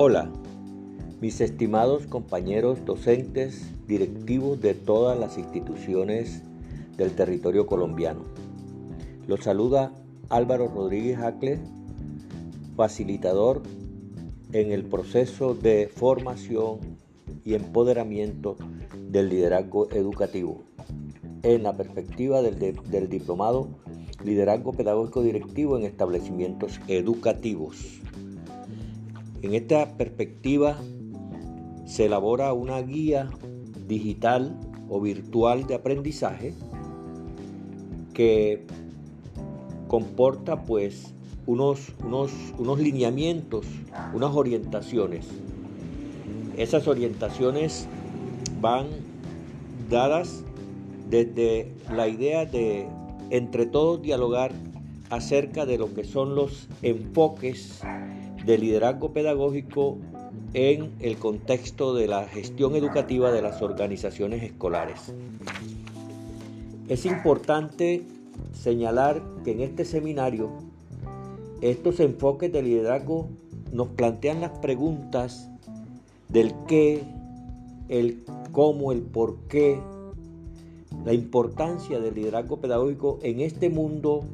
Hola, mis estimados compañeros docentes, directivos de todas las instituciones del territorio colombiano. Los saluda Álvaro Rodríguez Acle, facilitador en el proceso de formación y empoderamiento del liderazgo educativo en la perspectiva del, del diplomado Liderazgo Pedagógico Directivo en Establecimientos Educativos. En esta perspectiva se elabora una guía digital o virtual de aprendizaje que comporta pues unos, unos, unos lineamientos, unas orientaciones. Esas orientaciones van dadas desde la idea de entre todos dialogar acerca de lo que son los enfoques de liderazgo pedagógico en el contexto de la gestión educativa de las organizaciones escolares. Es importante señalar que en este seminario estos enfoques de liderazgo nos plantean las preguntas del qué, el cómo, el por qué, la importancia del liderazgo pedagógico en este mundo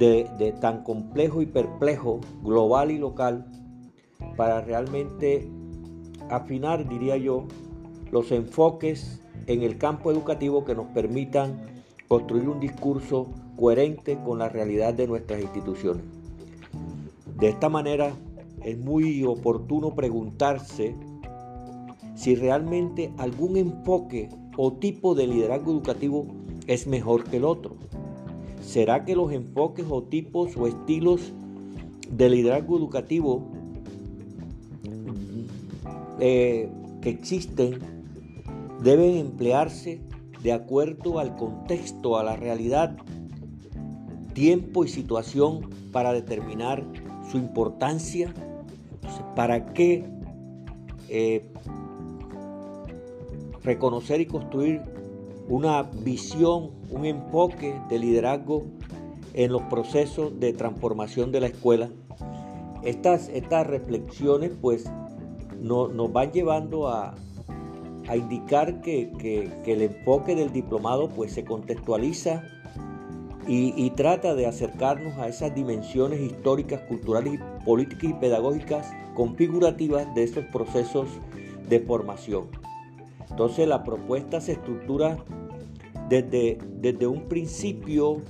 de, tan complejo y perplejo, global y local, para realmente afinar, diría yo, los enfoques en el campo educativo que nos permitan construir un discurso coherente con la realidad de nuestras instituciones. De esta manera es muy oportuno preguntarse si realmente algún enfoque o tipo de liderazgo educativo es mejor que el otro. ¿Será que los enfoques o tipos o estilos de liderazgo educativo eh, que existen deben emplearse de acuerdo al contexto, a la realidad, tiempo y situación para determinar su importancia? ¿Para qué eh, reconocer y construir una visión, un enfoque de liderazgo en los procesos de transformación de la escuela. Estas, estas reflexiones pues nos van llevando a, indicar que, el enfoque del diplomado pues se contextualiza y, y, trata de acercarnos a esas dimensiones históricas, culturales, políticas y pedagógicas configurativas de esos procesos de formación. Entonces la propuesta se estructura desde, desde un principio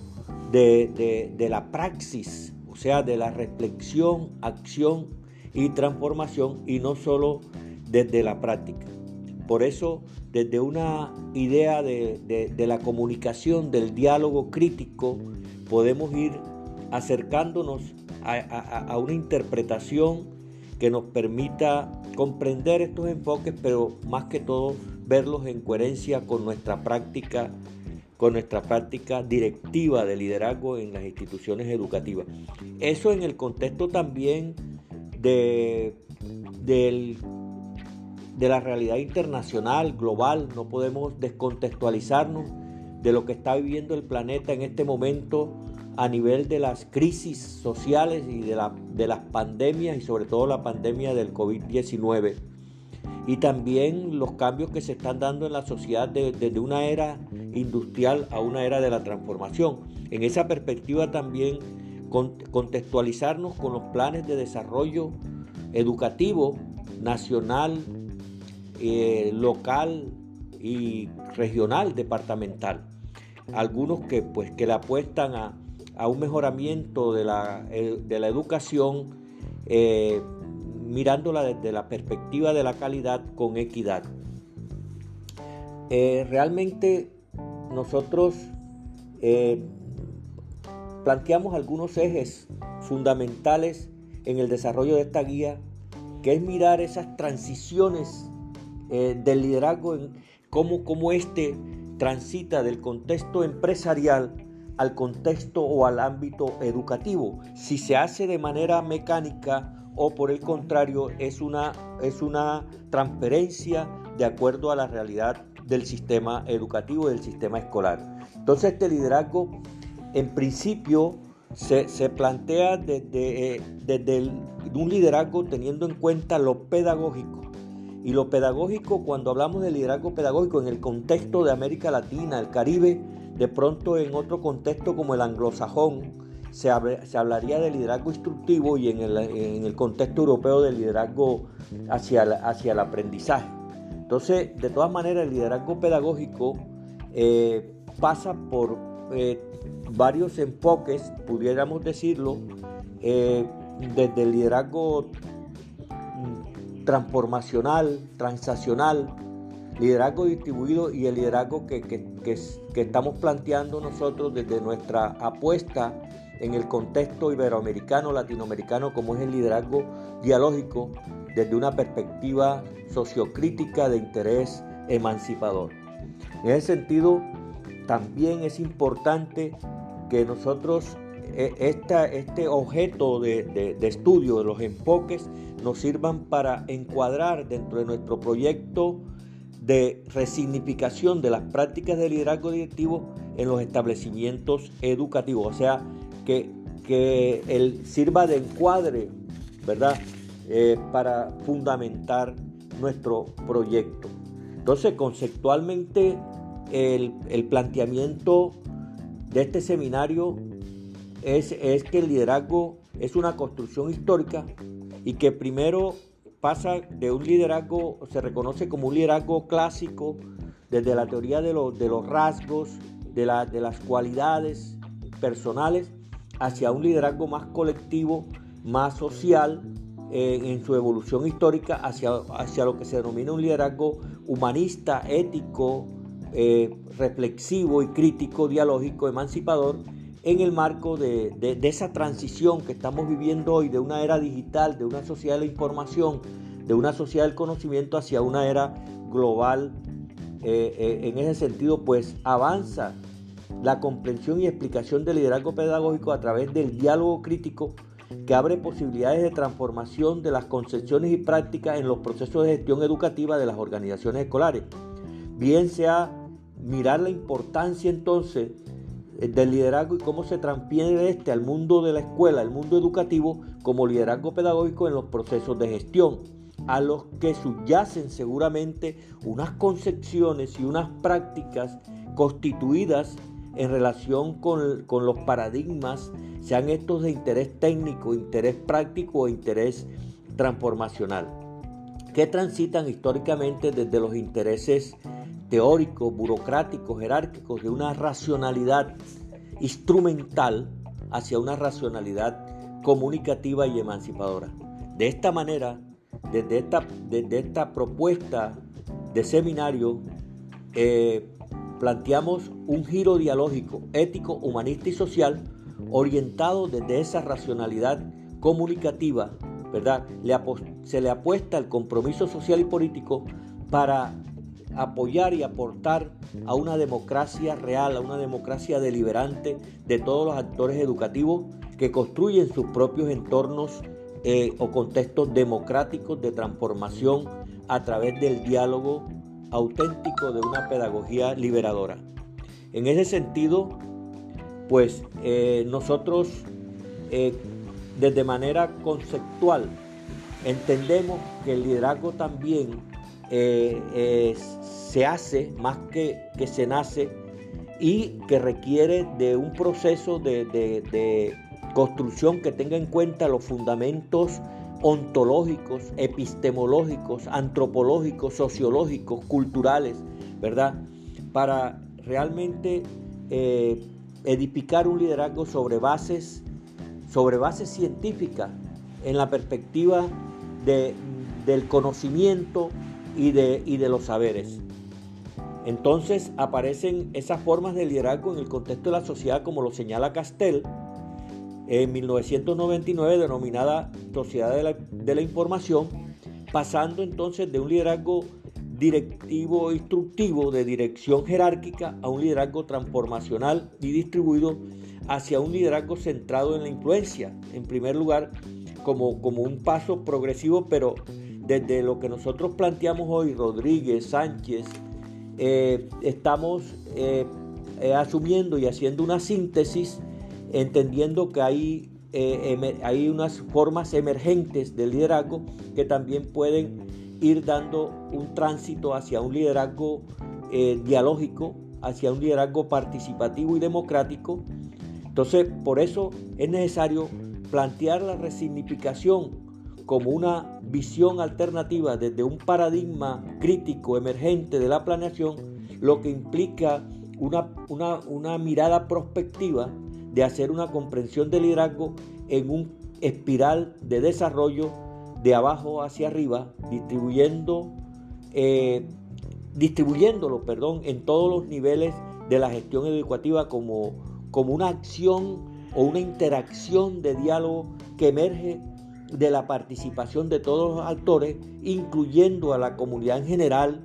de, la praxis, o sea, de la reflexión, acción y transformación y no solo desde la práctica. Por eso, desde una idea de, la comunicación, del diálogo crítico, podemos ir acercándonos a, una interpretación que nos permita comprender estos enfoques, pero más que todo verlos en coherencia con nuestra práctica con nuestra práctica directiva de liderazgo en las instituciones educativas. Eso en el contexto también de, de la realidad internacional, global, no podemos descontextualizarnos de lo que está viviendo el planeta en este momento a nivel de las crisis sociales y de, la, de las pandemias y sobre todo la pandemia del COVID-19 y también los cambios que se están dando en la sociedad desde una era industrial a una era de la transformación. En esa perspectiva también contextualizarnos con los planes de desarrollo educativo nacional, eh, local y regional, departamental. Algunos que, pues, que le apuestan a, un mejoramiento de la, eh, de la educación eh, mirándola desde la perspectiva de la calidad con equidad. Eh, realmente nosotros planteamos algunos ejes fundamentales en el desarrollo de esta guía, que es mirar esas transiciones del liderazgo, en cómo, cómo este transita del contexto empresarial al contexto o al ámbito educativo. Si se hace de manera mecánica o por el contrario es una, es una transferencia de acuerdo a la realidad del sistema educativo y del sistema escolar. Entonces este liderazgo en principio se, plantea desde, desde un liderazgo teniendo en cuenta lo pedagógico. Y lo pedagógico, cuando hablamos de liderazgo pedagógico en el contexto de América Latina, el Caribe, de pronto en otro contexto como el anglosajón, se, hablaría de liderazgo instructivo y en el, contexto europeo de liderazgo hacia, hacia el aprendizaje. Entonces, de todas maneras, el liderazgo pedagógico eh, pasa por eh, varios enfoques, pudiéramos decirlo, eh, desde el liderazgo mm, transformacional, transaccional, liderazgo distribuido y el liderazgo que, que, estamos planteando nosotros desde nuestra apuesta en el contexto iberoamericano, latinoamericano, como es el liderazgo dialógico desde una perspectiva sociocrítica de interés emancipador. En ese sentido, también es importante que nosotros e, este objeto de, estudio de los enfoques nos sirvan para encuadrar dentro de nuestro proyecto de resignificación de las prácticas de liderazgo directivo en los establecimientos educativos, o sea, que, que sirva de encuadre, ¿verdad? Eh, para fundamentar nuestro proyecto. Entonces, conceptualmente, el, el planteamiento de este seminario es, que el liderazgo es una construcción histórica y que primero pasa de un liderazgo, se reconoce como un liderazgo clásico desde la teoría de, de los rasgos, de, de, las cualidades personales, hacia un liderazgo más colectivo, más social, eh, en su evolución histórica, hacia, hacia lo que se denomina un liderazgo humanista, ético, eh, reflexivo y crítico, dialógico, emancipador, en el marco de, esa transición que estamos viviendo hoy de una era digital, de una sociedad de la información, de una sociedad del conocimiento hacia una era global. Eh, eh, en ese sentido, pues avanza la comprensión y explicación del liderazgo pedagógico a través del diálogo crítico que abre posibilidades de transformación de las concepciones y prácticas en los procesos de gestión educativa de las organizaciones escolares. Bien sea mirar la importancia entonces del liderazgo y cómo se transfiere este al mundo de la escuela, al mundo educativo, como liderazgo pedagógico en los procesos de gestión, a los que subyacen seguramente unas concepciones y unas prácticas constituidas en relación con, con los paradigmas, sean estos de interés técnico, interés práctico o interés transformacional, que transitan históricamente desde los intereses teóricos, burocráticos, jerárquicos, de una racionalidad instrumental hacia una racionalidad comunicativa y emancipadora. De esta manera, desde esta, desde esta propuesta de seminario, eh, planteamos un giro dialógico, ético, humanista y social orientado desde esa racionalidad comunicativa, ¿verdad? se le apuesta el compromiso social y político para apoyar y aportar a una democracia real, a una democracia deliberante de todos los actores educativos que construyen sus propios entornos eh, o contextos democráticos de transformación a través del diálogo auténtico de una pedagogía liberadora. En ese sentido, pues eh, nosotros eh, desde manera conceptual entendemos que el liderazgo también se hace más que, que se nace y que requiere de un proceso de, construcción que tenga en cuenta los fundamentos ontológicos, epistemológicos, antropológicos, sociológicos, culturales, ¿verdad? Para realmente eh, edificar un liderazgo sobre bases, sobre bases científicas, en la perspectiva de, del conocimiento y de, y de los saberes. Entonces aparecen esas formas de liderazgo en el contexto de la sociedad, como lo señala Castell en 1999, denominada Sociedad de la, Información, pasando entonces de un liderazgo directivo instructivo de dirección jerárquica a un liderazgo transformacional y distribuido hacia un liderazgo centrado en la influencia, en primer lugar como, como un paso progresivo, pero desde lo que nosotros planteamos hoy, Rodríguez, Sánchez, eh, estamos eh, eh, asumiendo y haciendo una síntesis, entendiendo que hay hay unas formas emergentes de liderazgo que también pueden ir dando un tránsito hacia un liderazgo dialógico, hacia un liderazgo participativo y democrático. Entonces, por eso es necesario plantear la resignificación como una visión alternativa desde un paradigma crítico emergente de la planeación, lo que implica una, una mirada prospectiva de hacer una comprensión del liderazgo en un espiral de desarrollo de abajo hacia arriba, distribuyendo, eh, distribuyéndolo perdón, en todos los niveles de la gestión educativa como, como una acción o una interacción de diálogo que emerge de la participación de todos los actores, incluyendo a la comunidad en general,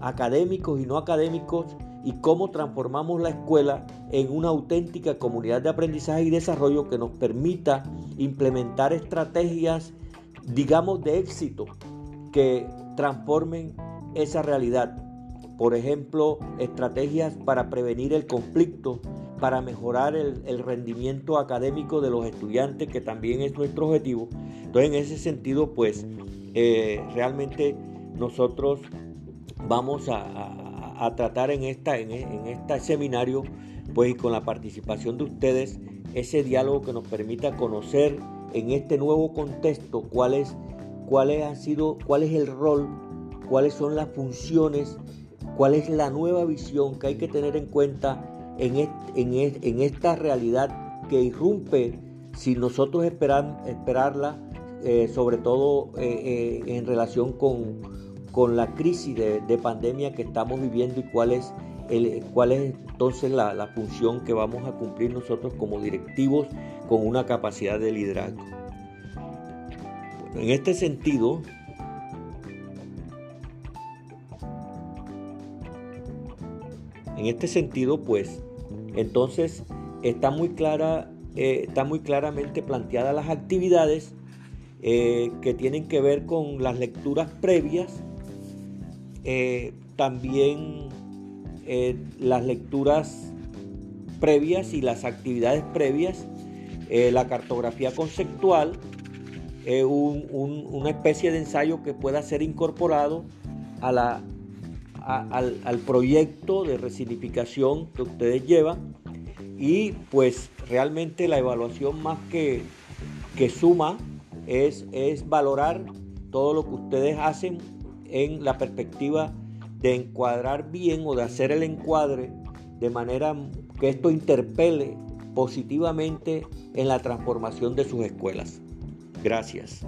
académicos y no académicos, y cómo transformamos la escuela en una auténtica comunidad de aprendizaje y desarrollo que nos permita implementar estrategias, digamos, de éxito que transformen esa realidad. Por ejemplo, estrategias para prevenir el conflicto, para mejorar el, rendimiento académico de los estudiantes, que también es nuestro objetivo. Entonces, en ese sentido, pues, eh, realmente nosotros vamos a tratar en, esta, en, este seminario, pues y con la participación de ustedes, ese diálogo que nos permita conocer en este nuevo contexto cuál es, ha sido, cuál es el rol, cuáles son las funciones, cuál es la nueva visión que hay que tener en cuenta en, en, esta realidad que irrumpe sin nosotros esperar, esperarla, eh, sobre todo eh, eh, en relación con, con la crisis de, pandemia que estamos viviendo y cuál es, el, cuál es entonces la, función que vamos a cumplir nosotros como directivos con una capacidad de liderazgo. en este sentido, en este sentido, pues, entonces está muy clara, eh, está muy claramente planteadas las actividades eh, que tienen que ver con las lecturas previas eh, también las lecturas previas y las actividades previas, la cartografía conceptual, una especie de ensayo que pueda ser incorporado a la, al, al, proyecto de resignificación que ustedes llevan y pues realmente la evaluación más que, que suma es, es valorar todo lo que ustedes hacen en la perspectiva de encuadrar bien o de hacer el encuadre de manera que esto interpele positivamente en la transformación de sus escuelas. Gracias.